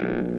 Mm-hmm.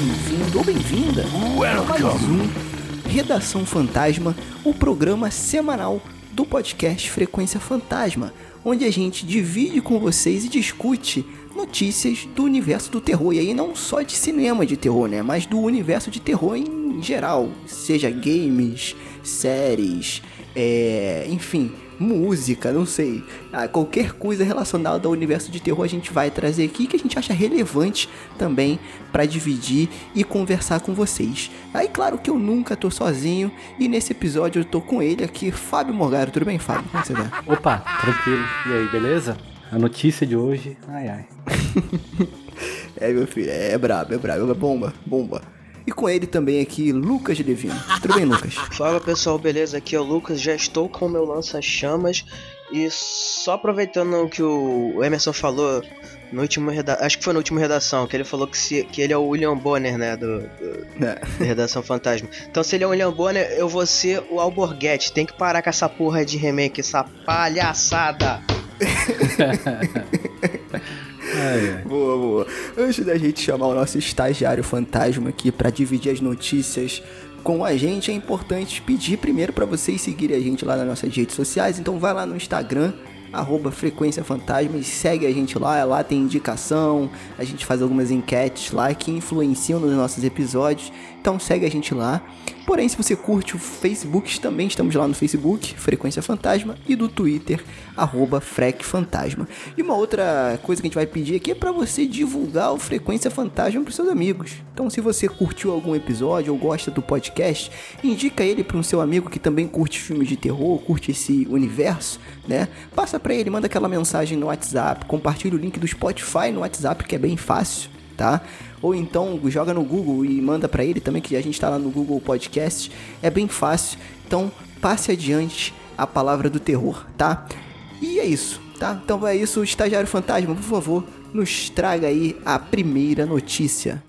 Bem-vindo ou bem-vinda a mais um Redação Fantasma, o programa semanal do podcast Frequência Fantasma, onde a gente divide com vocês e discute notícias do universo do terror. E aí não só de cinema de terror, né? Mas do universo de terror em geral. Seja games, séries, é... enfim, música, não sei. Ah, qualquer coisa relacionada ao universo de terror a gente vai trazer aqui que a gente acha relevante também para dividir e conversar com vocês. Aí claro que eu nunca tô sozinho e nesse episódio eu tô com ele aqui, Fábio Morgaro. Tudo bem, Fábio? Como você tá? Opa, tranquilo. E aí, beleza? A notícia de hoje, ai ai. É, meu filho, é brabo, é brabo, é bomba, bomba. E com ele também aqui, Lucas de Devino. Tudo bem, Lucas? Fala pessoal, beleza? Aqui é o Lucas, já estou com o meu lança-chamas e só aproveitando o que o Emerson falou no último reda... acho que foi no último redação, que ele falou que, se... que ele é o William Bonner, né, do, do... É. da Redação Fantasma. Então se ele é o William Bonner, eu vou ser o Alborguete. Tem que parar com essa porra de remake, essa palhaçada. ai, ai. Boa, boa. Antes da gente chamar o nosso estagiário fantasma aqui pra dividir as notícias com a gente, é importante pedir primeiro pra vocês seguirem a gente lá nas nossas redes sociais. Então vai lá no Instagram, arroba Frequência Fantasma e segue a gente lá. Lá tem indicação, a gente faz algumas enquetes lá que influenciam nos nossos episódios. Então segue a gente lá. Porém, se você curte o Facebook, também estamos lá no Facebook, Frequência Fantasma, e do Twitter, arroba Frec Fantasma. E uma outra coisa que a gente vai pedir aqui é para você divulgar o Frequência Fantasma para seus amigos. Então, se você curtiu algum episódio ou gosta do podcast, indica ele para um seu amigo que também curte filmes de terror, curte esse universo, né? Passa para ele, manda aquela mensagem no WhatsApp, compartilha o link do Spotify no WhatsApp, que é bem fácil, tá? Ou então joga no Google e manda para ele também, que a gente tá lá no Google Podcast. É bem fácil. Então passe adiante a palavra do terror, tá? E é isso, tá? Então é isso, estagiário fantasma, por favor, nos traga aí a primeira notícia.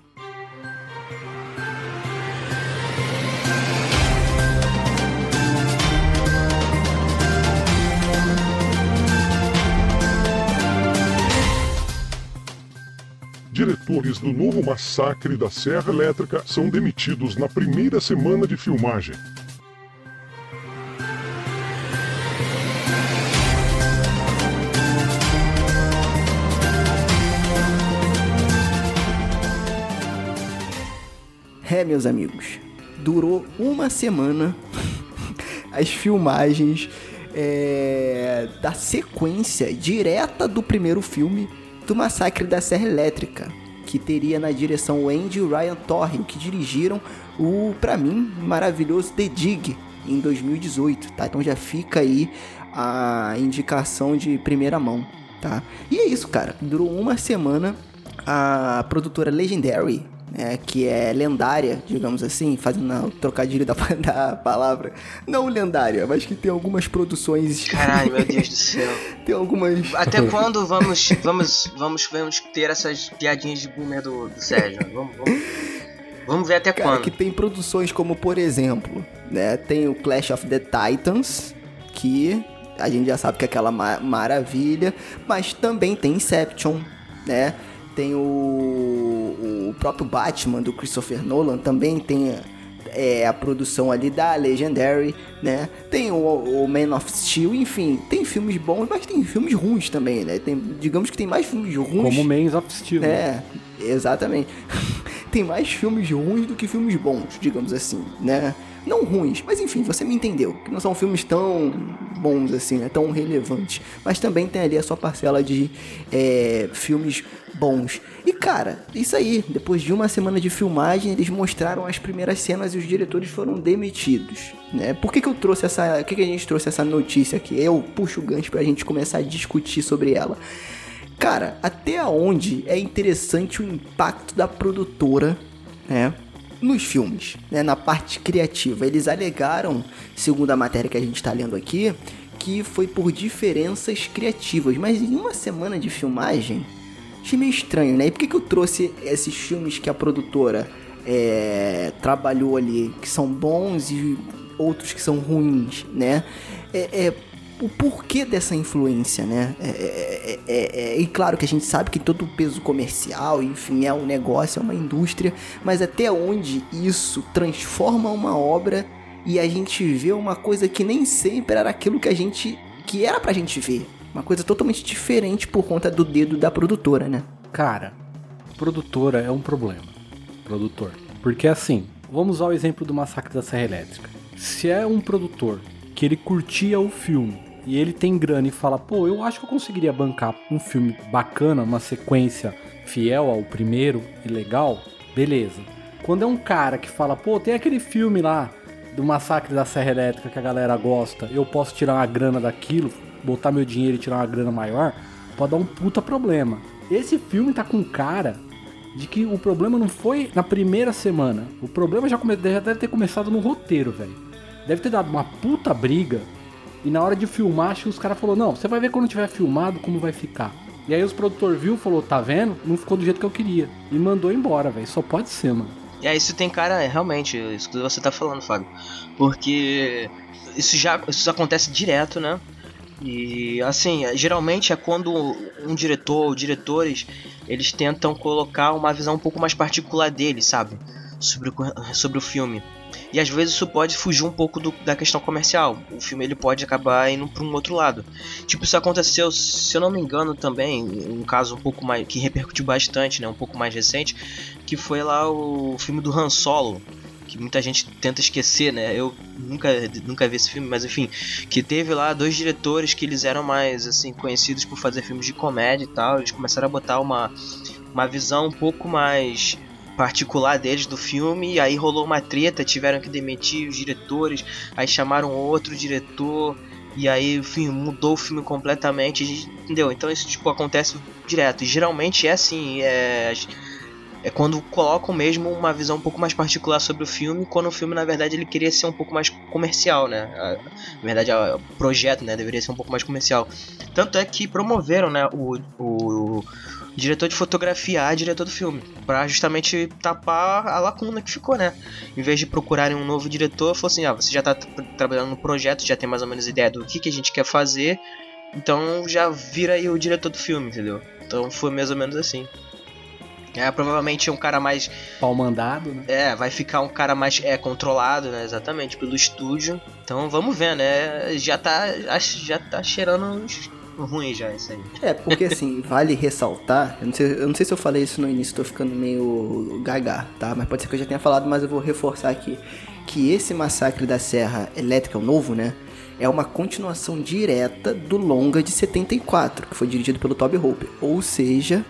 Diretores do novo massacre da Serra Elétrica são demitidos na primeira semana de filmagem. É, meus amigos, durou uma semana as filmagens é, da sequência direta do primeiro filme do Massacre da Serra Elétrica, que teria na direção o Andy e o Ryan Torre, que dirigiram o, pra mim, maravilhoso The Dig em 2018, tá? Então já fica aí a indicação de primeira mão, tá? E é isso, cara. Durou uma semana. A produtora Legendary, né, que é lendária, digamos assim, fazendo o trocadilho da, da palavra, não lendária, mas que tem algumas produções. Caralho, meu Deus do céu. tem algumas. Até quando vamos, vamos, vamos, vamos ter essas piadinhas de boomer do, do Sérgio? Vamos, vamos, vamos ver até Cara, quando. que tem produções como, por exemplo, né, tem o Clash of the Titans, que a gente já sabe que é aquela ma- maravilha, mas também tem Inception, né? Tem o, o próprio Batman do Christopher Nolan, também tem é, a produção ali da Legendary, né? Tem o, o Man of Steel, enfim, tem filmes bons, mas tem filmes ruins também, né? Tem, digamos que tem mais filmes ruins. Como Mans of Steel. né? É, exatamente. Tem mais filmes ruins do que filmes bons, digamos assim, né? Não ruins, mas enfim, você me entendeu. Que não são filmes tão bons assim, né? Tão relevantes. Mas também tem ali a sua parcela de é, filmes bons. E cara, isso aí. Depois de uma semana de filmagem, eles mostraram as primeiras cenas e os diretores foram demitidos. Né? Por que, que eu trouxe essa. Por que, que a gente trouxe essa notícia aqui? Eu puxo o gancho pra gente começar a discutir sobre ela. Cara, até onde é interessante o impacto da produtora, né? Nos filmes, né? Na parte criativa. Eles alegaram, segundo a matéria que a gente está lendo aqui, que foi por diferenças criativas. Mas em uma semana de filmagem, achei meio estranho, né? E por que, que eu trouxe esses filmes que a produtora é, trabalhou ali, que são bons e outros que são ruins, né? É, é o porquê dessa influência, né? É, é, é, e claro que a gente sabe que todo o peso comercial, enfim, é um negócio, é uma indústria, mas até onde isso transforma uma obra e a gente vê uma coisa que nem sempre era aquilo que a gente que era pra gente ver. Uma coisa totalmente diferente por conta do dedo da produtora, né? Cara, produtora é um problema. Produtor. Porque assim, vamos usar o exemplo do Massacre da Serra Elétrica. Se é um produtor que ele curtia o filme e ele tem grana e fala, pô, eu acho que eu conseguiria bancar um filme bacana, uma sequência fiel ao primeiro e legal, beleza. Quando é um cara que fala, pô, tem aquele filme lá do Massacre da Serra Elétrica que a galera gosta, eu posso tirar uma grana daquilo, botar meu dinheiro e tirar uma grana maior, pode dar um puta problema. Esse filme tá com cara de que o problema não foi na primeira semana. O problema já, come... já deve ter começado no roteiro, velho. Deve ter dado uma puta briga e na hora de filmar, acho que os caras falaram, não, você vai ver quando tiver filmado como vai ficar. E aí os produtor viu, falou, tá vendo? Não ficou do jeito que eu queria. E mandou embora, velho. Só pode ser, mano. Aí isso tem cara, é, realmente, isso que você tá falando, Fábio. Porque isso já isso acontece direto, né? E assim, geralmente é quando um diretor ou diretores eles tentam colocar uma visão um pouco mais particular deles, sabe? Sobre o, sobre o filme. E às vezes isso pode fugir um pouco do, da questão comercial. O filme ele pode acabar indo para um outro lado. Tipo, isso aconteceu, se eu não me engano, também, um caso um pouco mais que repercutiu bastante, né, um pouco mais recente, que foi lá o filme do Han Solo, que muita gente tenta esquecer, né? Eu nunca, nunca vi esse filme, mas enfim, que teve lá dois diretores que eles eram mais assim conhecidos por fazer filmes de comédia e tal, eles começaram a botar uma uma visão um pouco mais particular deles do filme, e aí rolou uma treta, tiveram que demitir os diretores, aí chamaram outro diretor, e aí enfim, mudou o filme completamente, entendeu? Então isso tipo acontece direto, e geralmente é assim, é é quando colocam mesmo uma visão um pouco mais particular sobre o filme, quando o filme na verdade ele queria ser um pouco mais comercial, né? Na verdade, o projeto, né, deveria ser um pouco mais comercial. Tanto é que promoveram, né, o, o diretor de fotografia a diretor do filme, para justamente tapar a lacuna que ficou, né? Em vez de procurarem um novo diretor, falou assim: ah, você já tá trabalhando no projeto, já tem mais ou menos ideia do que, que a gente quer fazer, então já vira aí o diretor do filme, entendeu? Então foi mais ou menos assim. É, provavelmente um cara mais. Pau mandado, né? É, vai ficar um cara mais é, controlado, né? Exatamente, pelo estúdio. Então vamos ver, né? Já tá. Já tá cheirando uns ruim já isso aí. É, porque assim, vale ressaltar, eu não, sei, eu não sei se eu falei isso no início, tô ficando meio gaga, tá? Mas pode ser que eu já tenha falado, mas eu vou reforçar aqui. Que esse massacre da Serra Elétrica, o novo, né? É uma continuação direta do longa de 74, que foi dirigido pelo Toby Hooper. Ou seja,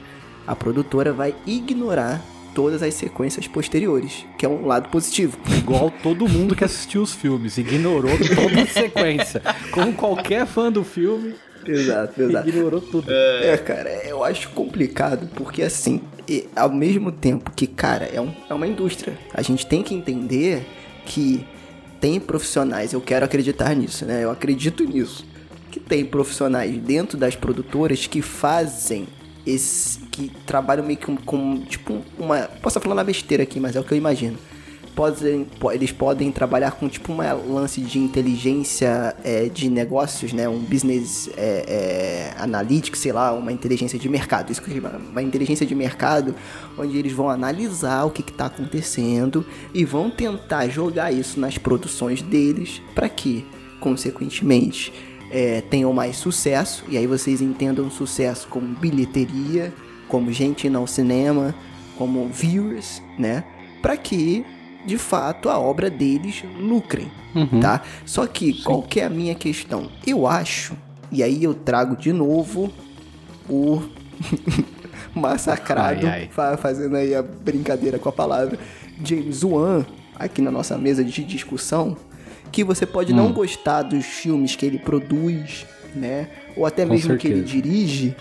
a produtora vai ignorar todas as sequências posteriores, que é um lado positivo. Igual todo mundo que assistiu os filmes, ignorou toda a sequência. Como qualquer fã do filme, Exato, exato. Ignorou tudo. É. é, cara, eu acho complicado, porque assim, e, ao mesmo tempo que, cara, é, um, é uma indústria. A gente tem que entender que tem profissionais, eu quero acreditar nisso, né? Eu acredito nisso. Que tem profissionais dentro das produtoras que fazem esse. que trabalham meio que com, com tipo, uma. Posso estar falando uma besteira aqui, mas é o que eu imagino podem, eles podem trabalhar com tipo um lance de inteligência é, de negócios, né? Um business é, é, analytics, sei lá, uma inteligência de mercado. Isso que uma inteligência de mercado, onde eles vão analisar o que está acontecendo e vão tentar jogar isso nas produções deles para que, consequentemente, é, tenham mais sucesso. E aí vocês entendam sucesso como bilheteria, como gente ao cinema, como viewers, né? Para que de fato a obra deles lucrem, Uhum. tá? Só que qual que é a minha questão? Eu acho, e aí eu trago de novo o massacrado, Ai, ai. fa- fazendo aí a brincadeira com a palavra, James Wan, aqui na nossa mesa de discussão, que você pode não Hum. gostar dos filmes que ele produz, né? Ou até Com mesmo que ele certeza. dirige,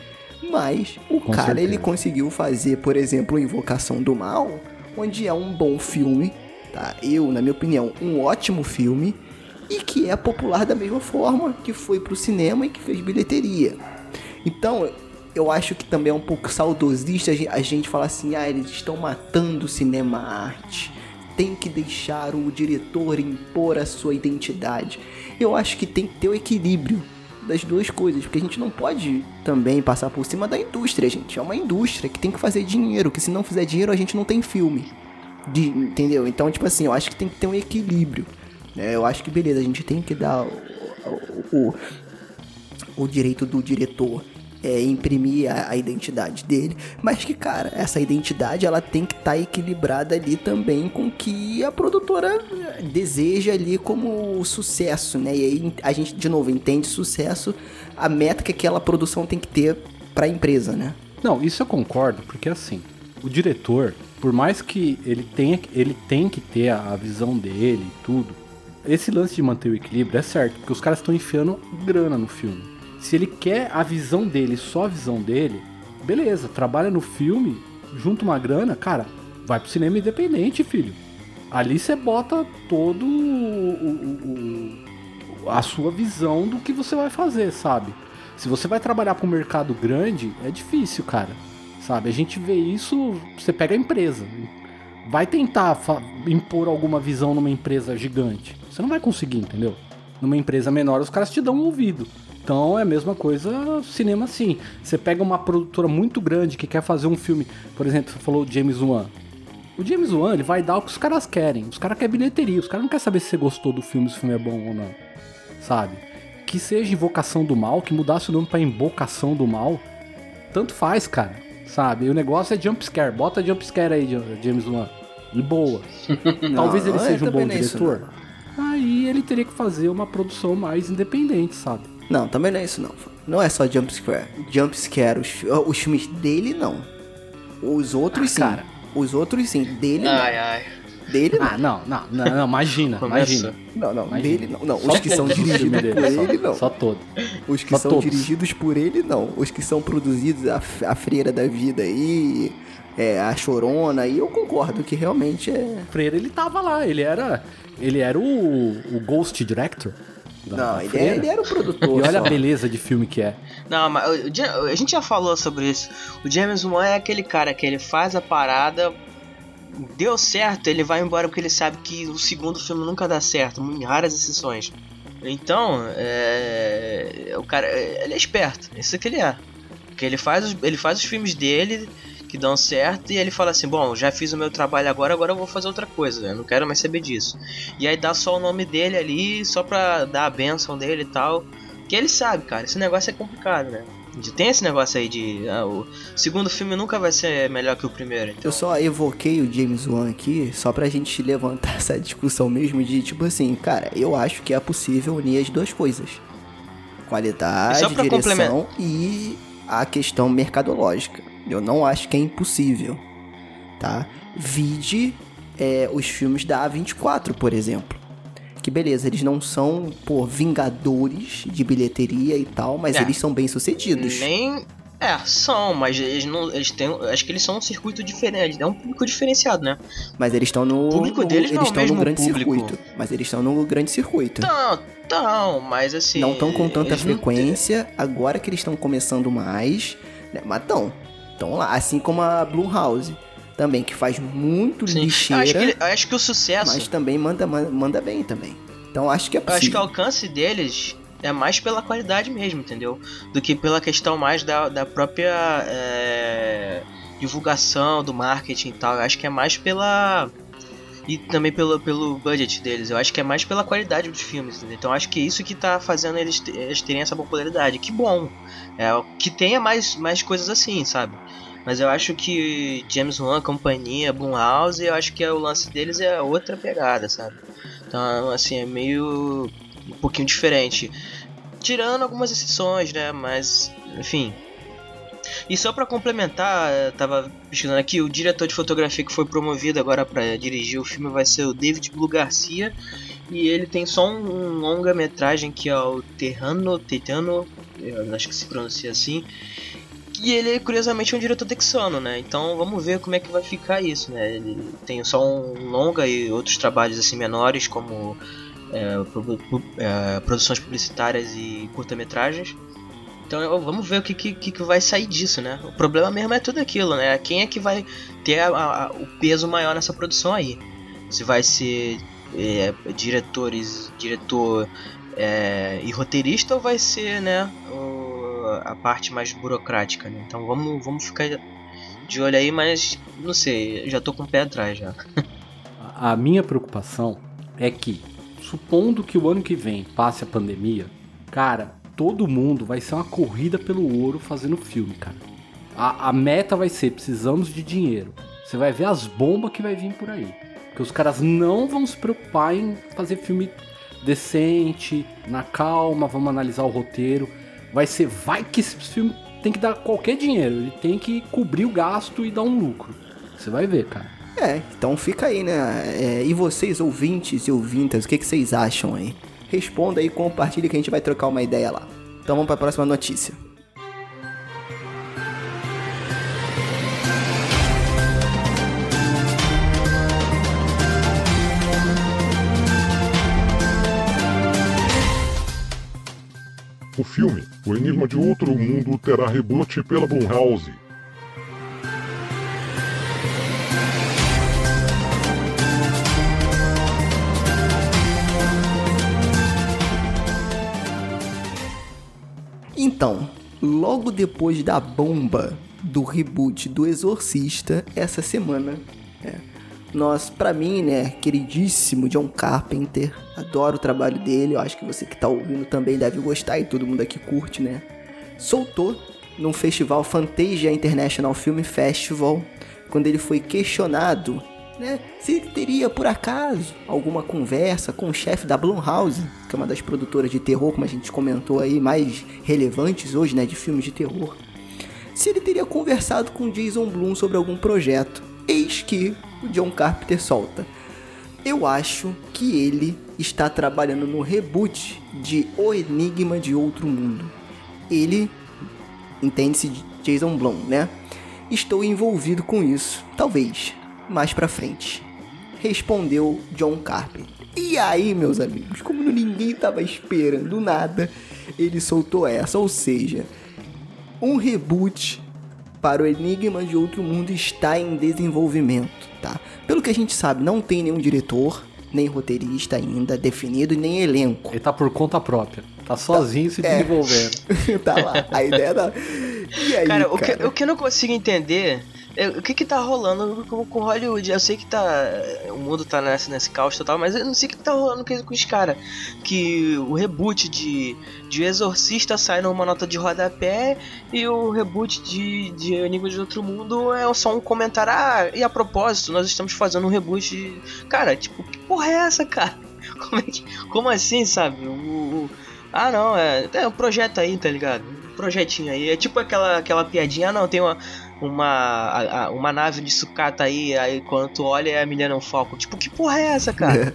mas o Com cara ele certeza. conseguiu fazer, por exemplo, Invocação do Mal, onde é um bom filme, tá? Eu, na minha opinião, um ótimo filme e que é popular da mesma forma que foi pro cinema e que fez bilheteria. Então, eu acho que também é um pouco saudosista a gen- a gente falar assim, ah, eles estão matando o cinema arte. Tem que deixar o diretor impor a sua identidade. Eu acho que tem que ter o equilíbrio das duas coisas, porque a gente não pode também passar por cima da indústria, gente. É uma indústria que tem que fazer dinheiro, que se não fizer dinheiro a gente não tem filme. De- entendeu? Então, tipo assim, eu acho que tem que ter um equilíbrio. né? Eu acho que, beleza, a gente tem que dar o, o, o direito do diretor é imprimir a, a identidade dele, mas que, cara, essa identidade ela tem que estar equilibrada ali também com que a produtora eh, deseja ali como sucesso, né? E aí a gente, de novo, entende sucesso, a meta que aquela produção tem que ter pra empresa, né? Não, isso eu concordo, porque assim, o diretor, por mais que ele tenha, ele tem que ter a, a visão dele e tudo, esse lance de manter o equilíbrio é certo, porque os caras estão enfiando grana no filme. Se ele quer a visão dele, só a visão dele, beleza, trabalha no filme, junta uma grana, cara, vai pro cinema independente, filho. Ali você bota todo o- o- o- a sua visão do que você vai fazer, sabe? Se você vai trabalhar para um mercado grande, é difícil, cara. Sabe? A gente vê isso, você pega a empresa. Vai tentar impor alguma visão numa empresa gigante. Você não vai conseguir, entendeu? Numa empresa menor, os caras te dão um ouvido. Então é a mesma coisa cinema assim. Você pega uma produtora muito grande que quer fazer um filme, por exemplo, você falou James Wan. O James Wan, ele vai dar o que os caras querem. Os caras querem bilheteria. Os caras não querem saber se você gostou do filme, se o filme é bom ou não. Sabe? Que seja Invocação do Mal, que mudasse o nome pra Invocação do Mal. Tanto faz, cara. Sabe? E o negócio é jumpscare. Bota jumpscare aí, James Wan. E boa. Talvez ele Não, seja é, um bom não é isso, diretor. Aí ele teria que fazer uma produção mais independente, sabe? Não, também não é isso não. Não é só jumpscare. Jumpscare, os, os filmes dele não. Os outros Ah, sim. cara. Os outros sim. Dele Ai, ai. não. Dele não. Ah, não, não, não, não imagina, Começa. imagina. Não, não, Imagina. dele não. Não, os que são dirigidos por dele, só- ele não. Só todo. Os que só são todos. dirigidos por ele não. Os que são produzidos a, a freira da vida aí, é, a chorona aí, eu concordo que realmente é. Freire, ele tava lá, ele era. Ele era o, o Ghost Director. da- Não, da ele, Freira. é, ele era o produtor. E olha só. a beleza de filme que é. Não, mas o Ja- a gente já falou sobre isso. O James Wan é aquele cara que ele faz a parada, deu certo, ele vai embora porque ele sabe que o segundo filme nunca dá certo, em raras exceções. Então, é, o cara, ele é esperto, isso que ele é. Porque ele faz os, ele faz os filmes dele que dão certo e ele fala assim, bom, já fiz o meu trabalho agora, agora eu vou fazer outra coisa, eu não quero mais saber disso. E aí dá só o nome dele ali, só pra dar a benção dele e tal. Que ele sabe, cara, esse negócio é complicado, né? De- Tem esse negócio aí de. ah, o segundo filme nunca vai ser melhor que o primeiro. Então. Eu só evoquei o James Wan aqui só pra gente levantar essa discussão mesmo de tipo assim, cara, eu acho que é possível unir as duas coisas. Qualidade, direção e a questão mercadológica. Eu não acho que é impossível, tá? Vide é, os filmes da A24, por exemplo. Que beleza, eles não são, pô, vingadores de bilheteria e tal, mas É. eles são bem sucedidos. Nem. É, são, mas eles não. Eles têm. Acho que eles são um circuito diferente. É um público diferenciado, né? Mas eles estão no. O público no- deles não é eles estão no grande público. circuito. Mas eles estão no grande circuito. Não, não, mas assim. não estão com tanta eles não- frequência. Agora que eles estão começando mais. Né? Mas estão. Estão lá. Assim como a Blumhouse. Também, que faz muito Sim. Lixeira. acho, que, acho que o sucesso. Mas também manda, manda, manda bem também. Então acho que é Eu acho que possível. o alcance deles é mais pela qualidade mesmo, entendeu? Do que pela questão mais da, da própria é, divulgação, do marketing e tal. Eu acho que é mais pela. E também pelo, pelo budget deles. Eu acho que é mais pela qualidade dos filmes, entendeu? Então acho que é isso que tá fazendo eles, eles terem essa popularidade. Que bom. É, que tenha mais, mais coisas assim, sabe? Mas eu acho que James Wan, companhia, Blumhouse, eu acho que é, o lance deles é outra pegada, sabe? Então, assim, é meio um pouquinho diferente. Tirando algumas exceções, né? Mas, enfim. E só para complementar, tava pesquisando aqui, o diretor de fotografia que foi promovido agora para dirigir o filme vai ser o David Blue Garcia. E ele tem só um, um longa-metragem que é o Terrano, Tetano, acho que se pronuncia assim. E ele, curiosamente, é um diretor texano, né? Então vamos ver como é que vai ficar isso, né? Ele tem só um longa e outros trabalhos assim menores, como é, é, produções publicitárias e curta-metragens. Então vamos ver o que, que, que vai sair disso, né? O problema mesmo é tudo aquilo, né? Quem é que vai ter a, a, o peso maior nessa produção aí? Se vai ser é, diretores, diretor é, e roteirista ou vai ser, né, o, a parte mais burocrática, né? Então vamos, vamos ficar de olho aí, mas não sei, já tô com o pé atrás já. a minha preocupação é que, supondo que o ano que vem passe a pandemia, cara, todo mundo vai ser uma corrida pelo ouro fazendo filme, cara. A, a meta vai ser precisamos de dinheiro. Você vai ver as bombas que vai vir por aí. Porque os caras não vão se preocupar em fazer filme decente, na calma, vamos analisar o roteiro. Vai ser, vai que esse filme tem que dar qualquer dinheiro, ele tem que cobrir o gasto e dar um lucro. Você vai ver, cara. É, então fica aí, né? É, e vocês, ouvintes e ouvintas, o que, que vocês acham aí? Responda aí, compartilhe que a gente vai trocar uma ideia lá. Então vamos para a próxima notícia. Filme O Enigma de Outro Mundo terá reboot pela Blumhouse. Então, logo depois da bomba do reboot do Exorcista, essa semana, é, nós, para mim, né, queridíssimo John Carpenter, adoro o trabalho dele, eu acho que você que tá ouvindo também deve gostar e todo mundo aqui curte, né? Soltou num festival Fantasia International Film Festival, quando ele foi questionado, né, se ele teria por acaso alguma conversa com o chefe da Blumhouse, que é uma das produtoras de terror, como a gente comentou aí, mais relevantes hoje, né, de filmes de terror. Se ele teria conversado com Jason Blum sobre algum projeto. Eis que o John Carpenter solta. Eu acho que ele está trabalhando no reboot de O Enigma de Outro Mundo. Ele, entende-se de Jason Blum, né? Estou envolvido com isso, talvez, mais pra frente. Respondeu John Carpenter. E aí, meus amigos, como ninguém estava esperando nada, ele soltou essa, ou seja, um reboot para o Enigma de Outro Mundo está em desenvolvimento tá? Pelo que a gente sabe, não tem nenhum diretor, nem roteirista ainda definido e nem elenco. Ele tá por conta própria. Tá sozinho tá, se é. desenvolvendo. tá lá. A ideia da. E aí, cara, cara? O, que, o que eu não consigo entender é, o que que tá rolando com, com Hollywood? Eu sei que tá. O mundo tá nesse, nesse caos total, mas eu não sei o que tá rolando com, com os caras. Que o reboot de, de Exorcista sai numa nota de rodapé e o reboot de, de Enigma de Outro Mundo é só um comentário. Ah, e a propósito, nós estamos fazendo um reboot de. Cara, tipo, que porra é essa, cara? Como, é que, como assim, sabe? O, o, ah, não, é, é um projeto aí, tá ligado? Um projetinho aí. É tipo aquela, aquela piadinha, ah, não, tem uma uma, uma nave de sucata aí, aí quando tu olha é a Millennium Falcon. Tipo, que porra é essa, cara?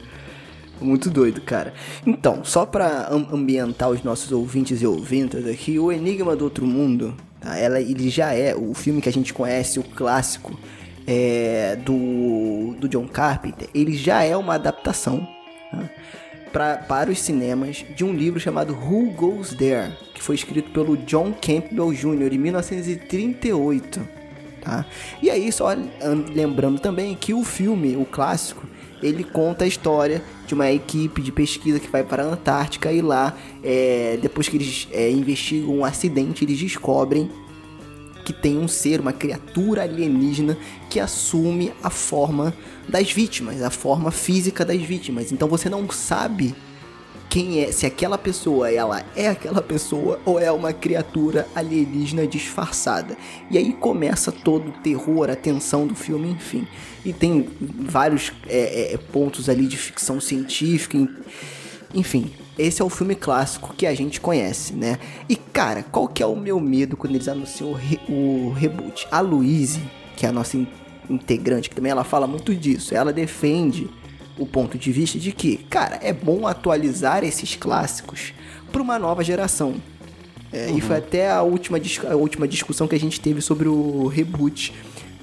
Muito doido, cara. Então, só pra ambientar os nossos ouvintes e ouvintas aqui, o Enigma do Outro Mundo, tá? Ela, ele já é o filme que a gente conhece, o clássico é, do, do John Carpenter, ele já é uma adaptação tá? pra, para os cinemas de um livro chamado Who Goes There, que foi escrito pelo John Campbell Jr. em 1938 tá? E aí, só lembrando também que o filme, o clássico, ele conta a história de uma equipe de pesquisa que vai para a Antártica e lá, é, depois que eles é, investigam um acidente, eles descobrem que tem um ser, uma criatura alienígena que assume a forma das vítimas, a forma física das vítimas. Então você não sabe quem é, se aquela pessoa ela é aquela pessoa ou é uma criatura alienígena disfarçada. E aí começa todo o terror, a tensão do filme, enfim. E tem vários é, é, pontos ali de ficção científica, enfim. Esse é o filme clássico que a gente conhece, né? E cara, qual que é o meu medo quando eles anunciam o, re o reboot? A Louise, que é a nossa in integrante, que também ela fala muito disso, ela defende o ponto de vista de que, cara, é bom atualizar esses clássicos para uma nova geração. É, uhum. E foi até a última, a última discussão que a gente teve sobre o reboot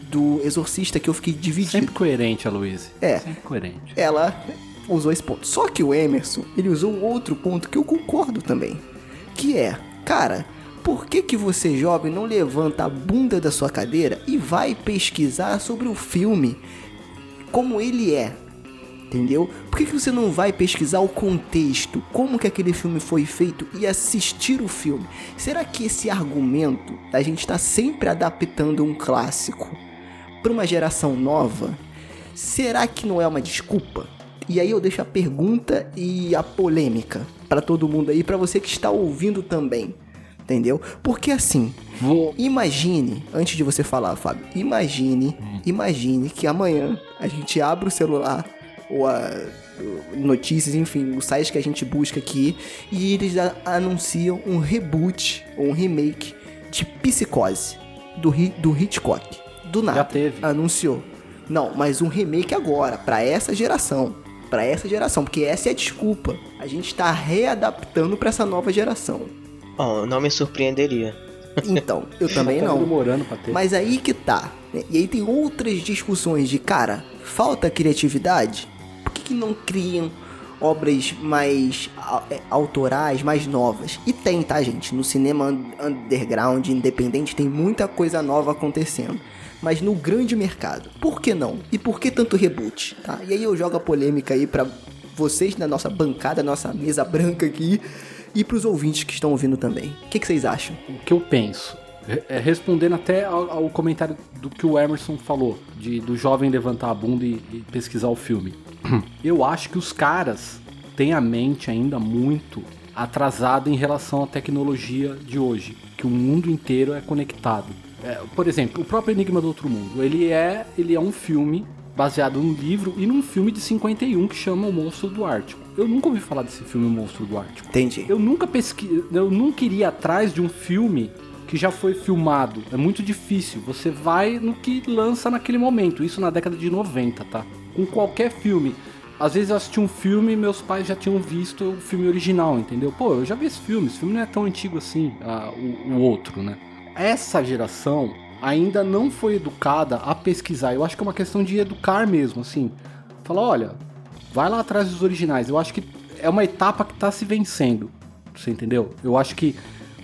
do Exorcista que eu fiquei dividido. Sempre coerente a Luísa. É. Sempre coerente. Ela usou esse ponto. Só que o Emerson, ele usou outro ponto que eu concordo também. Que é, cara, por que que você jovem não levanta a bunda da sua cadeira e vai pesquisar sobre o filme como ele é? Entendeu? Por que, que você não vai pesquisar o contexto, como que aquele filme foi feito e assistir o filme? Será que esse argumento a gente está sempre adaptando um clássico para uma geração nova, será que não é uma desculpa? E aí eu deixo a pergunta e a polêmica para todo mundo aí, para você que está ouvindo também. Entendeu? Porque assim, Vou... imagine, antes de você falar, Fábio, imagine, hum. imagine que amanhã a gente abre o celular ou a notícias, enfim, os sites que a gente busca aqui, e eles anunciam um reboot ou um remake de Psicose do, do Hitchcock. Do nada. Já teve. Anunciou. Não, mas um remake agora, para essa geração. para essa geração, porque essa é a desculpa. A gente está readaptando para essa nova geração. Oh, não me surpreenderia. Então, eu também tá não. Demorando pra ter. Mas aí que tá. E aí tem outras discussões de, cara, falta criatividade? Que não criam obras mais é, autorais, mais novas? E tem, tá, gente? No cinema underground, independente, tem muita coisa nova acontecendo. Mas no grande mercado, por que não? E por que tanto reboot? Tá? E aí eu jogo a polêmica aí para vocês na nossa bancada, nossa mesa branca aqui, e para os ouvintes que estão ouvindo também. O que, que vocês acham? O que eu penso? É, respondendo até ao, ao, comentário do que o Emerson falou, de, do jovem levantar a bunda e, e pesquisar o filme. Eu acho que os caras têm a mente ainda muito atrasada em relação à tecnologia de hoje, que o mundo inteiro é conectado. É, por exemplo, o próprio Enigma do Outro Mundo, ele é, ele é um filme baseado num livro e num filme de 51 que chama O Monstro do Ártico. Eu nunca ouvi falar desse filme O Monstro do Ártico. Entendi. Eu nunca pesquisei, eu nunca iria atrás de um filme que já foi filmado. É muito difícil. Você vai no que lança naquele momento. Isso na década de 90, tá? Com qualquer filme. Às vezes eu assisti um filme e meus pais já tinham visto o filme original, entendeu? Pô, eu já vi esse filme. Esse filme não é tão antigo assim, o, o outro, né? Essa geração ainda não foi educada a pesquisar. Eu acho que é uma questão de educar mesmo, assim. Falar, olha, vai lá atrás dos originais. Eu acho que é uma etapa que tá se vencendo. Você entendeu? Eu acho que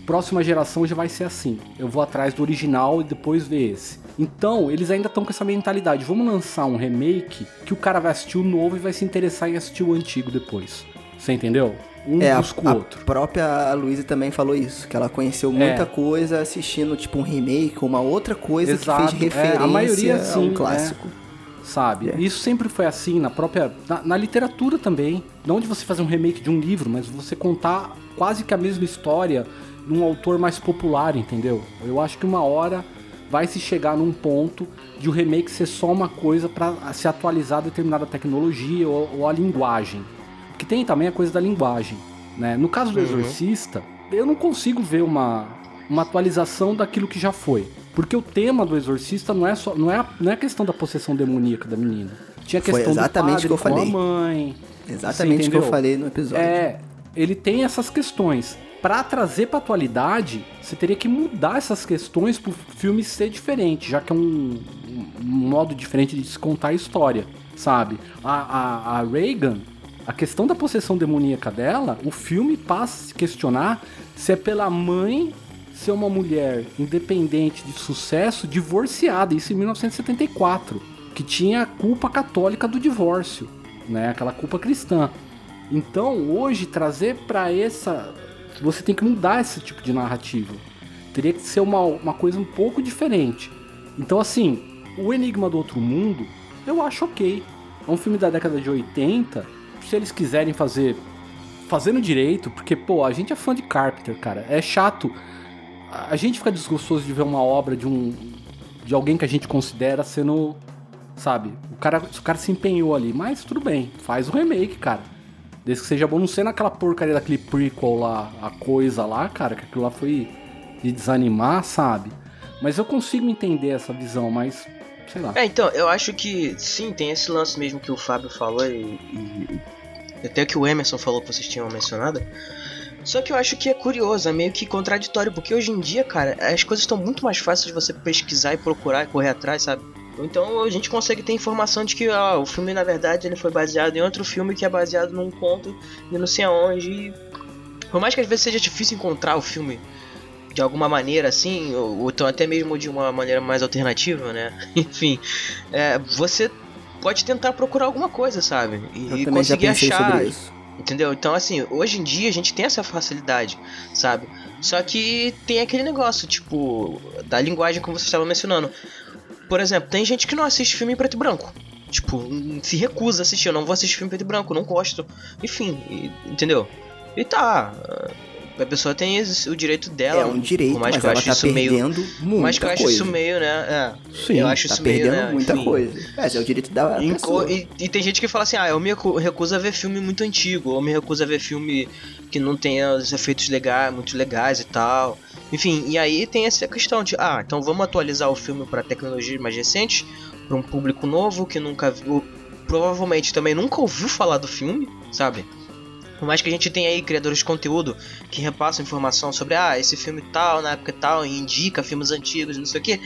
próxima geração já vai ser assim. Eu vou atrás do original e depois ver esse. Então, eles ainda estão com essa mentalidade. Vamos lançar um remake que o cara vai assistir o novo e vai se interessar em assistir o antigo depois. Você entendeu? Um é, busca o outro. A própria Luísa também falou isso, que ela conheceu muita é. coisa assistindo tipo um remake, uma outra coisa Exato. que fez referência é, a maioria, sim, a um clássico. É. Sabe? Isso sempre foi assim na própria. Na, na, literatura também. Não de você fazer um remake de um livro, mas você contar quase que a mesma história num autor mais popular, entendeu? Eu acho que uma hora vai se chegar num ponto de o remake ser só uma coisa para se atualizar determinada tecnologia ou, ou, a linguagem. Que tem também a coisa da linguagem, né? No caso do uhum. Exorcista, eu não consigo ver uma, uma atualização daquilo que já foi. Porque o tema do Exorcista não é só não é a, não é a questão da possessão demoníaca da menina. Tinha a questão foi exatamente do padre que eu falei. a mãe. Exatamente o que eu falei no episódio. É, ele tem essas questões para trazer para atualidade, você teria que mudar essas questões para o filme ser diferente, já que é um, um, modo diferente de se contar a história, sabe? A, a, a Reagan, a questão da possessão demoníaca dela, o filme passa a se questionar se é pela mãe ser uma mulher independente de sucesso, divorciada, isso em 1974, que tinha a culpa católica do divórcio, né? Aquela culpa cristã. Então, hoje trazer para essa você tem que mudar esse tipo de narrativa. Teria que ser uma, uma coisa um pouco diferente. Então, assim, o Enigma do Outro Mundo, eu acho ok. É um filme da década de 80. Se eles quiserem fazer fazendo direito, porque, pô, a gente é fã de Carpenter, cara. É chato. A gente fica desgostoso de ver uma obra de um. de alguém que a gente considera sendo. Sabe? O cara, o cara se empenhou ali. Mas tudo bem, faz o remake, cara. Desde que seja bom, não ser naquela porcaria daquele prequel lá, a coisa lá, cara, que aquilo lá foi de desanimar, sabe? Mas eu consigo entender essa visão, mas sei lá. É, então, eu acho que sim, tem esse lance mesmo que o Fábio falou e, e até que o Emerson falou que vocês tinham mencionado. Só que eu acho que é curioso, é meio que contraditório, porque hoje em dia, cara, as coisas estão muito mais fáceis de você pesquisar e procurar e correr atrás, sabe? Então a gente consegue ter informação de que o filme, na verdade, ele foi baseado em outro filme que é baseado num conto de não sei aonde. E... Por mais que às vezes seja difícil encontrar o filme de alguma maneira assim, ou, ou então até mesmo de uma maneira mais alternativa, né? Enfim, é, você pode tentar procurar alguma coisa, sabe? E, conseguir achar. Entendeu? Então, assim, hoje em dia a gente tem essa facilidade, sabe? Só que tem aquele negócio, tipo, da linguagem como você estava mencionando. Por exemplo, tem gente que não assiste filme em preto e branco. Tipo, se recusa a assistir. Eu não vou assistir filme em preto e branco, não gosto. Enfim, e, entendeu? E tá. A pessoa tem o direito dela. É um direito, mas ela tá perdendo meio, muita Mas que eu acho coisa. isso meio, né? É, Sim, eu acho tá isso perdendo meio, né? muita Enfim. coisa. É, esse é o direito da E, pessoa. e- e tem gente que fala assim, ah, eu me recu- recuso a ver filme muito antigo, ou me recuso a ver filme que não tenha os efeitos legais, muito legais e tal. Enfim, e aí tem essa questão de, ah, então vamos atualizar o filme para tecnologias mais recentes, para um público novo que nunca viu, provavelmente também nunca ouviu falar do filme, sabe? Por mais que a gente tenha aí criadores de conteúdo que repassam informação sobre, ah, esse filme tal, na época tal, e indica filmes antigos, não sei o que,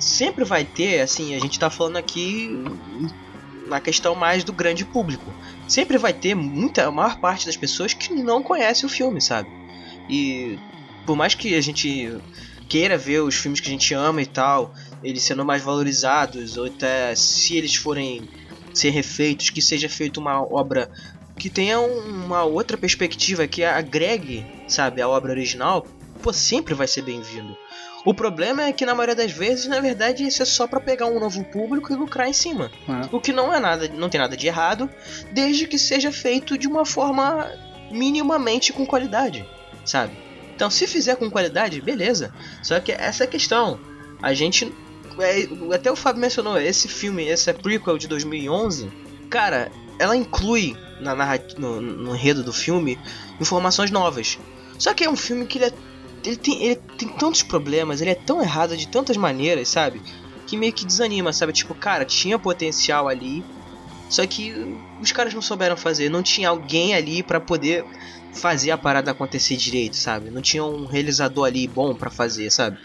sempre vai ter, assim, a gente tá falando aqui na questão mais do grande público. Sempre vai ter muita, a maior parte das pessoas que não conhece o filme, sabe? E por mais que a gente queira ver os filmes que a gente ama e tal, eles sendo mais valorizados, ou até se eles forem ser refeitos, que seja feita uma obra que tenha um- uma outra perspectiva, que agregue, sabe, a obra original, pô, sempre vai ser bem-vindo. O problema é que na maioria das vezes, na verdade, isso é só pra pegar um novo público e lucrar em cima. É. O que não é nada, não tem nada de errado, desde que seja feito de uma forma minimamente com qualidade, sabe? Então, se fizer com qualidade, beleza. Só que essa é a questão. A gente é, até o Fábio mencionou esse filme, essa prequel de 2011, cara, ela inclui na no, no enredo do filme informações novas. Só que é um filme que ele, é- ele tem, ele tem tantos problemas, ele é tão errado de tantas maneiras, sabe? Que meio que desanima, sabe? Tipo, cara, tinha potencial ali, só que os caras não souberam fazer. Não tinha alguém ali pra poder fazer a parada acontecer direito, sabe? Não tinha um realizador ali bom pra fazer, sabe?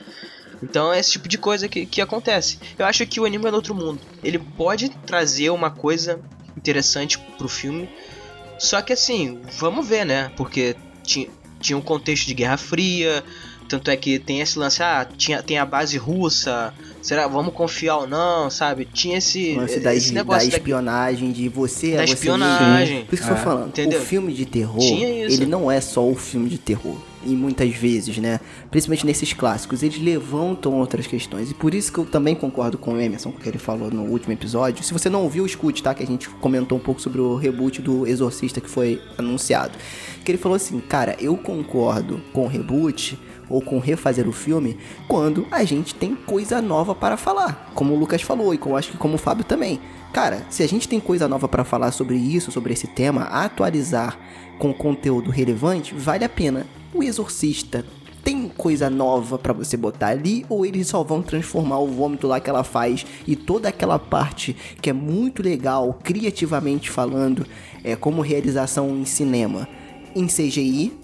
Então é esse tipo de coisa que, que acontece. Eu acho que o anime é do outro mundo. Ele pode trazer uma coisa interessante pro filme. Só que assim, vamos ver, né? Porque tinha, tinha um contexto de Guerra Fria. Tanto é que tem esse lance, ah, tinha, tem a base russa. Será, vamos confiar ou não, sabe? Tinha esse, lance da, esse da negócio da, espionagem, de você da é você espionagem. Por isso que eu tô É, falando, entendeu? o filme de terror, Tinha isso. ele não é só o filme de terror. E muitas vezes, né? Principalmente nesses clássicos, eles levantam outras questões. E por isso que eu também concordo com o Emerson, com o que ele falou no último episódio. Se você não ouviu, escute, tá? Que a gente comentou um pouco sobre o reboot do Exorcista que foi anunciado. Que ele falou assim, cara, eu concordo com o reboot ou com refazer o filme quando a gente tem coisa nova para falar. Como o Lucas falou e como acho que como o Fábio também. Cara, se a gente tem coisa nova para falar sobre isso, sobre esse tema, atualizar com conteúdo relevante, vale a pena. O Exorcista tem coisa nova pra você botar ali ou eles só vão transformar o vômito lá que ela faz e toda aquela parte que é muito legal criativamente falando, é como realização em cinema, em CGI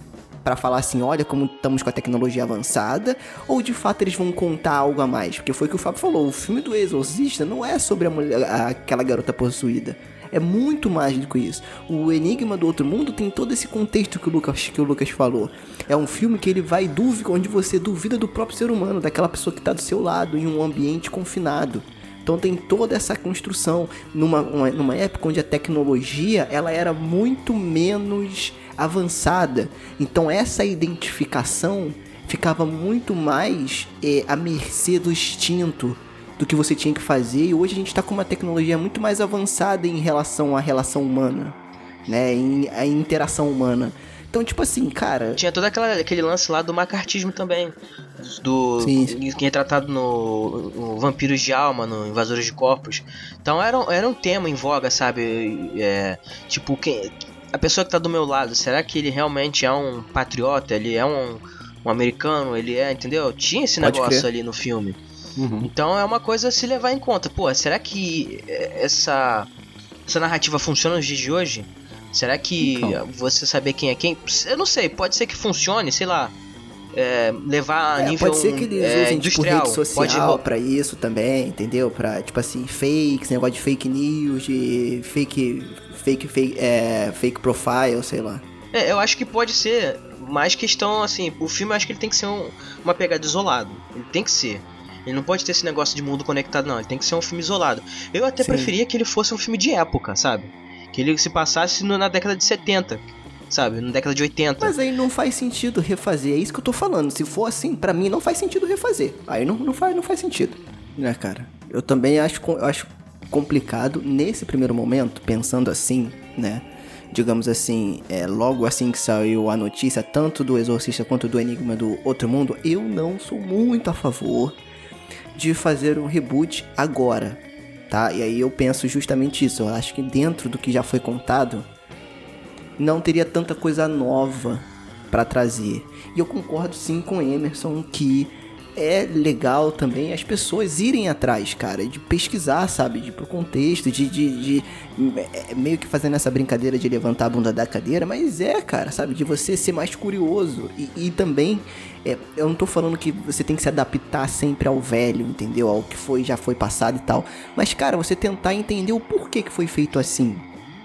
Pra falar assim, olha como estamos com a tecnologia avançada, ou de fato eles vão contar algo a mais? Porque foi o que o Fábio falou, o filme do Exorcista não é sobre a mulher, aquela garota possuída. É muito mais do que isso. O Enigma do Outro Mundo tem todo esse contexto que o Lucas, que o Lucas falou. É um filme que ele vai dúvida, onde você duvida do próprio ser humano, daquela pessoa que está do seu lado em um ambiente confinado. Então tem toda essa construção numa, uma- numa época onde a tecnologia ela era muito menos avançada. Então essa identificação ficava muito mais eh, à mercê do instinto do que você tinha que fazer. E hoje a gente está com uma tecnologia muito mais avançada em relação à relação humana. né? Em, a interação humana. Então, tipo assim, cara. Tinha todo aquela, aquele lance lá do macartismo também. Do. Sim, sim. Que é tratado no, no Vampiros de Alma, no Invasores de Corpos. Então era, um- era um tema em voga, sabe? É, tipo, quem, a pessoa que tá do meu lado, será que ele realmente é um patriota? Ele é um, um americano? Ele é, entendeu? Tinha esse Pode negócio crer. ali no filme. Uhum. Então é uma coisa a se levar em conta. Pô, será que essa, essa narrativa funciona nos dias de hoje? Será que Então. você saber quem é quem? Eu não sei, pode ser que funcione, sei lá. É, levar a É, nível pode ser que eles é, usem tipo industrial. rede social pode pra isso também, entendeu? Pra, tipo assim, fakes, negócio de fake news, de fake, fake, fake, é, fake profile, sei lá. É, eu acho que pode ser mais questão assim. O filme eu acho que ele tem que ser um- uma pegada isolado. Ele tem que ser. Ele não pode ter esse negócio de mundo conectado, não. Ele tem que ser um filme isolado. Eu até Sim. preferia que ele fosse um filme de época, sabe? Que ele se passasse no- na década de 70, sabe? Na década de 80. Mas aí não faz sentido refazer, é isso que eu tô falando. Se for assim, pra mim não faz sentido refazer. Aí não, não, faz, não faz sentido. Né, cara? Eu também acho, eu acho complicado nesse primeiro momento, pensando assim, né? Digamos assim, é, logo assim que saiu a notícia, tanto do Exorcista quanto do Enigma do Outro Mundo, eu não sou muito a favor de fazer um reboot agora, tá? E aí eu penso justamente isso. Eu acho que dentro do que já foi contado, não teria tanta coisa nova pra trazer. E eu concordo sim com Emerson que é legal também as pessoas irem atrás, cara, de pesquisar, sabe, de ir pro contexto, de, de, de- é, meio que fazendo essa brincadeira de levantar a bunda da cadeira, mas é, cara, sabe, de você ser mais curioso e, e também é, eu não tô falando que você tem que se adaptar sempre ao velho, entendeu? Ao que foi já foi passado e tal, mas cara, você tentar entender o porquê que foi feito assim,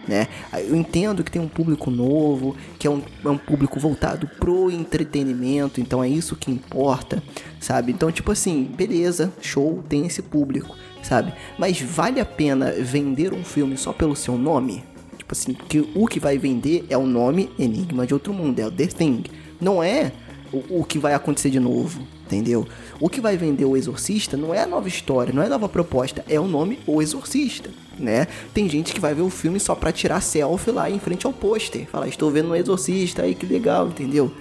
né? Eu entendo que tem um público novo, que é um, é um público voltado pro entretenimento, então é isso que importa, sabe? Então, tipo assim, beleza, show, tem esse público, sabe? Mas vale a pena vender um filme só pelo seu nome? Tipo assim, que o que vai vender é o nome Enigma de Outro Mundo, é o The Thing. Não é o, o que vai acontecer de novo, entendeu? O que vai vender o Exorcista não é a nova história, não é a nova proposta, é o nome O Exorcista, né? Tem gente que vai ver o filme só pra tirar selfie lá em frente ao pôster, falar, estou vendo um Exorcista, aí que legal, entendeu?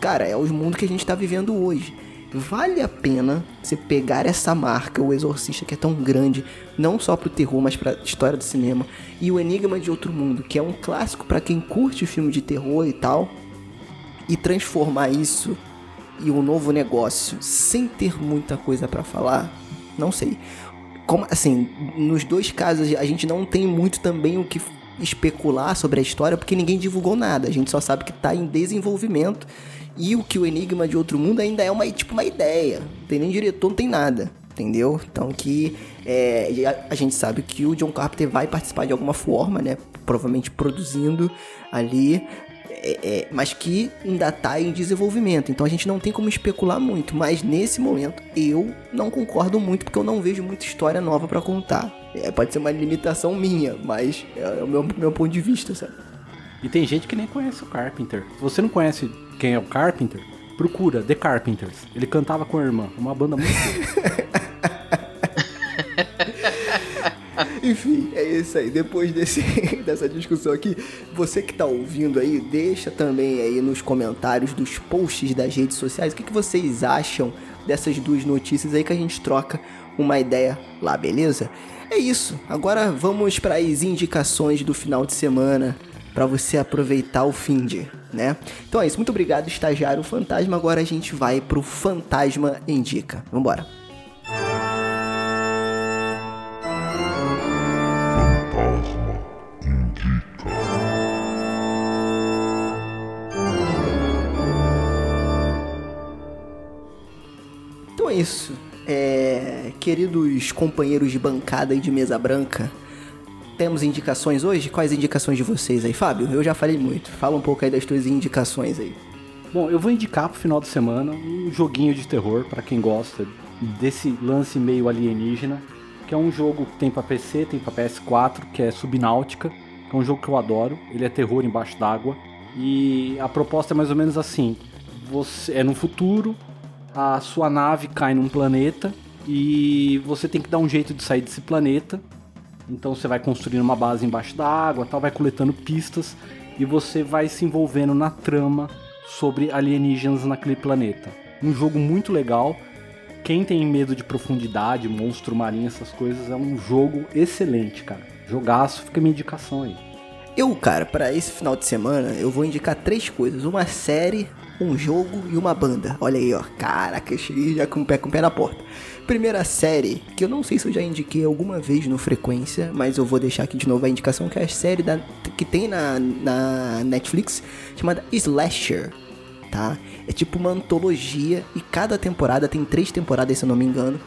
Cara, é o mundo que a gente tá vivendo hoje. Vale a pena você pegar essa marca, o Exorcista, que é tão grande, não só pro terror, mas pra história do cinema, e o Enigma de Outro Mundo, que é um clássico pra quem curte filme de terror e tal, e transformar isso em um novo negócio sem ter muita coisa pra falar, não sei. Como assim, nos dois casos a gente não tem muito também o que especular sobre a história porque ninguém divulgou nada. A gente só sabe que tá em desenvolvimento e o que o Enigma de Outro Mundo ainda é uma tipo uma ideia. Não tem nem diretor, não tem nada. Entendeu? Então que é, a, a gente sabe que o John Carpenter vai participar de alguma forma, né? Provavelmente produzindo ali é, é, mas que ainda tá em desenvolvimento. Então a gente não tem como especular muito. Mas nesse momento eu não concordo muito porque eu não vejo muita história nova pra contar. É, pode ser uma limitação minha, mas é o meu, meu ponto de vista, sabe? E tem gente que nem conhece o Carpenter. Se você não conhece quem é o Carpenter, procura The Carpenters. Ele cantava com a irmã, uma banda muito boa. Enfim, é isso aí. Depois desse, dessa discussão aqui, você que tá ouvindo aí, deixa também aí nos comentários dos posts das redes sociais o que, que vocês acham dessas duas notícias aí que a gente troca uma ideia lá, beleza? É isso. Agora vamos para as indicações do final de semana para você aproveitar o fim de, né? Então é isso. Muito obrigado, estagiário fantasma. Agora a gente vai pro Fantasma Indica. Vambora. Isso. É, queridos companheiros de bancada e de mesa branca, temos indicações hoje? Quais indicações de vocês aí, Fábio? Eu já falei muito. Fala um pouco aí das tuas indicações aí. Bom, eu vou indicar pro final de semana um joguinho de terror para quem gosta desse lance meio alienígena, que é um jogo que tem para PC, tem para PS4, que é Subnáutica, que é um jogo que eu adoro. Ele é terror embaixo d'água e a proposta é mais ou menos assim: você é no futuro, a sua nave cai num planeta e você tem que dar um jeito de sair desse planeta Então você vai construindo uma base embaixo da água, tal, vai coletando pistas e você vai se envolvendo na trama sobre alienígenas naquele planeta. Um jogo muito legal. Quem tem medo de profundidade, monstro marinho, essas coisas, é um jogo excelente, cara. Jogaço, fica minha indicação aí. Eu, cara, para esse final de semana, eu vou indicar três coisas: uma série, um jogo e uma banda. Olha aí, ó. Caraca, cheguei já com o pé, com o pé na porta. Primeira série, que eu não sei se eu já indiquei alguma vez no Frequência, mas eu vou deixar aqui de novo a indicação, que é a série da, que tem na, na Netflix, chamada Slasher, tá? É tipo uma antologia e cada temporada, tem três temporadas se eu não me engano,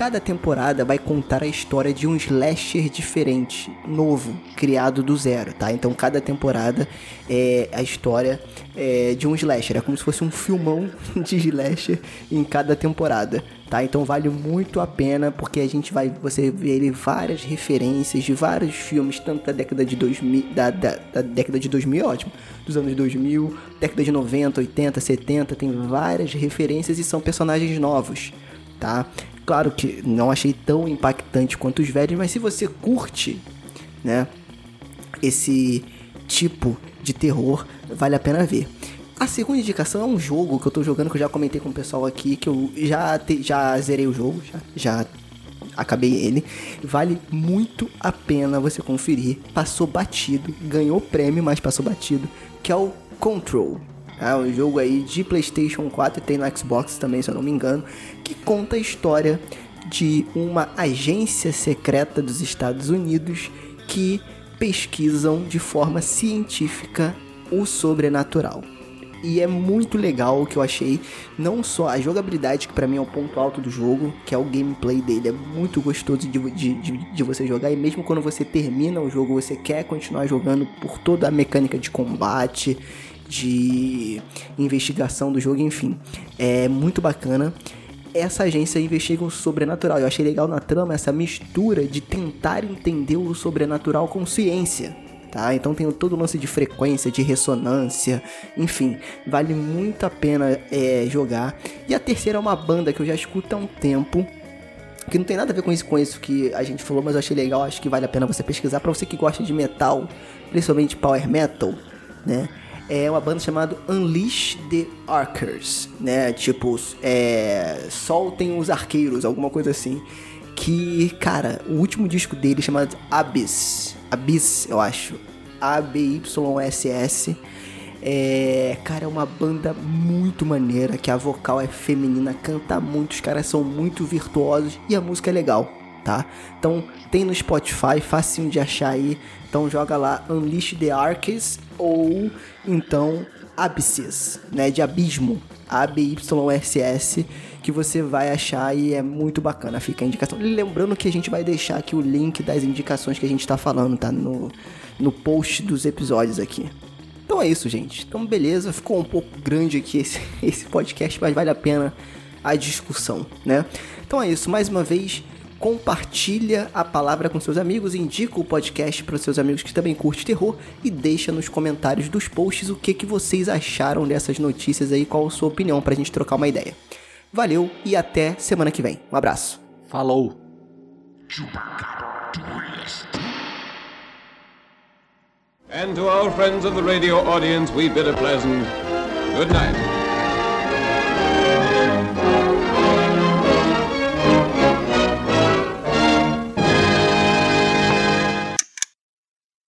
cada temporada vai contar a história de um slasher diferente, novo, criado do zero, tá? Então cada temporada é a história é, de um slasher, é como se fosse um filmão de slasher em cada temporada, tá? Então vale muito a pena porque a gente vai você ver várias referências de vários filmes, tanto da década de 2000, da, da, da década de 2000, ótimo, dos anos 2000, década de 90, 80, 70, tem várias referências e são personagens novos, tá? Claro que não achei tão impactante quanto os velhos, mas se você curte, né, esse tipo de terror, vale a pena ver. A segunda indicação é um jogo que eu tô jogando, que eu já comentei com o pessoal aqui, que eu já, te, já zerei o jogo, já, já acabei ele. Vale muito a pena você conferir. Passou batido, ganhou prêmio, mas passou batido, que é o Control. É um jogo aí de PlayStation 4 e tem no Xbox também, se eu não me engano, que conta a história de uma agência secreta dos Estados Unidos que pesquisam de forma científica o sobrenatural. E é muito legal o que eu achei, não só a jogabilidade, que para mim é o ponto alto do jogo, que é o gameplay dele, é muito gostoso de, de, de, de, você jogar, e mesmo quando você termina o jogo, você quer continuar jogando por toda a mecânica de combate, de investigação do jogo, enfim. É muito bacana. Essa agência investiga o sobrenatural. Eu achei legal na trama essa mistura de tentar entender o sobrenatural com ciência. Tá? Então tem todo o lance de frequência, de ressonância, enfim, vale muito a pena é, jogar. E a terceira é uma banda que eu já escuto há um tempo, que não tem nada a ver com isso, com isso que a gente falou, mas eu achei legal, acho que vale a pena você pesquisar para você que gosta de metal, principalmente power metal, né? É uma banda chamada Unleash the Archers, né? Tipo, é, soltem os arqueiros, alguma coisa assim. Que, cara, o último disco dele chamado Abyss, Abyss, eu acho, A-B-Y-S-S, é, cara, é uma banda muito maneira, que a vocal é feminina, canta muito, os caras são muito virtuosos e a música é legal, tá? Então tem no Spotify, facinho de achar aí. Então joga lá Unleash the Arcs ou então Abysses, né, de abismo, A B Y S S, que você vai achar e é muito bacana, fica a indicação. Lembrando que a gente vai deixar aqui o link das indicações que a gente tá falando, tá no no post dos episódios aqui. Então é isso, gente. Então beleza, ficou um pouco grande aqui esse, esse podcast, mas vale a pena a discussão, né? Então é isso, mais uma vez, compartilha a palavra com seus amigos, indica o podcast para os seus amigos que também curtem terror e deixa nos comentários dos posts o que, que vocês acharam dessas notícias aí, qual a sua opinião para a gente trocar uma ideia. Valeu e até semana que vem. Um abraço. Falou! And to our friends of the radio audience, we bid a pleasant good night.